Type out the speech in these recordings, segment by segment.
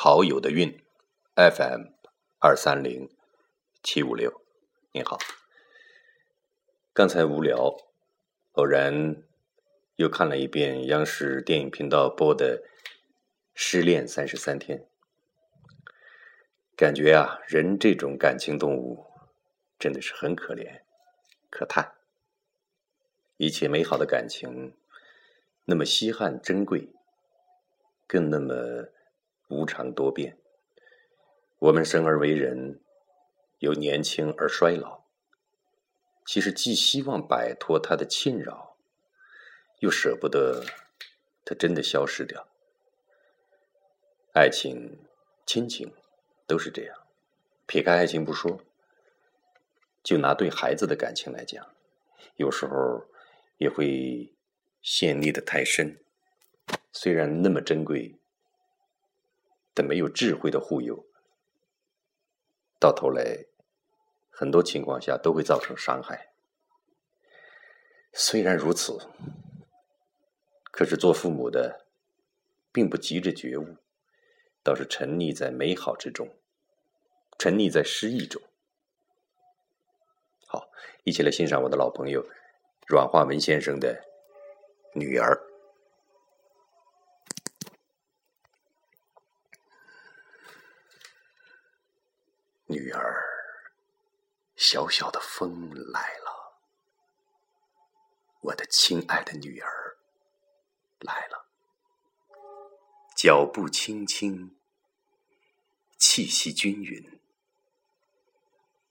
陶友的运，FM 二三零七五六，您好。刚才无聊，偶然又看了一遍央视电影频道播的《失恋三十三天》，感觉啊，人这种感情动物真的是很可怜、可叹。一切美好的感情，那么稀罕珍贵，更那么无常多变。我们生而为人，由年轻而衰老。其实既希望摆脱它的侵扰，又舍不得它真的消失掉。爱情、亲情都是这样。撇开爱情不说，就拿对孩子的感情来讲，有时候。也会陷溺的太深，虽然那么珍贵，但没有智慧的护佑，到头来，很多情况下都会造成伤害。虽然如此，可是做父母的，并不急着觉悟，倒是沉溺在美好之中，沉溺在失意中。好，一起来欣赏我的老朋友。阮化文先生的女儿，女儿，小小的风来了，我的亲爱的女儿来了，脚步轻轻，气息均匀，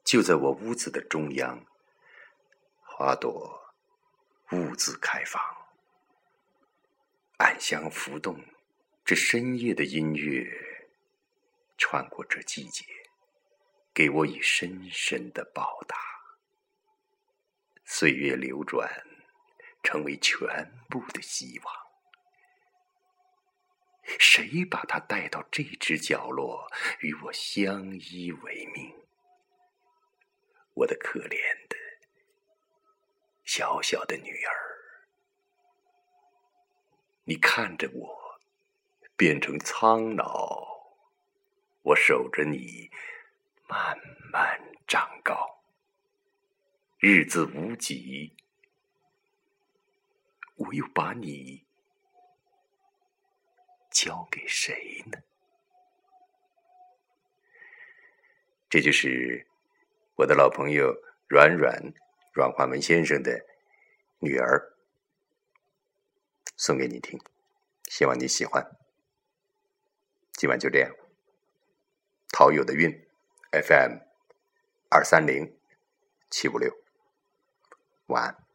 就在我屋子的中央，花朵。兀自开放，暗香浮动，这深夜的音乐穿过这季节，给我以深深的报答。岁月流转，成为全部的希望。谁把它带到这只角落，与我相依为命？我的可怜的。小小的女儿，你看着我变成苍老，我守着你慢慢长高。日子无几，我又把你交给谁呢？这就是我的老朋友软软。阮化文先生的女儿送给你听，希望你喜欢。今晚就这样，陶友的韵 FM 二三零七五六，晚安。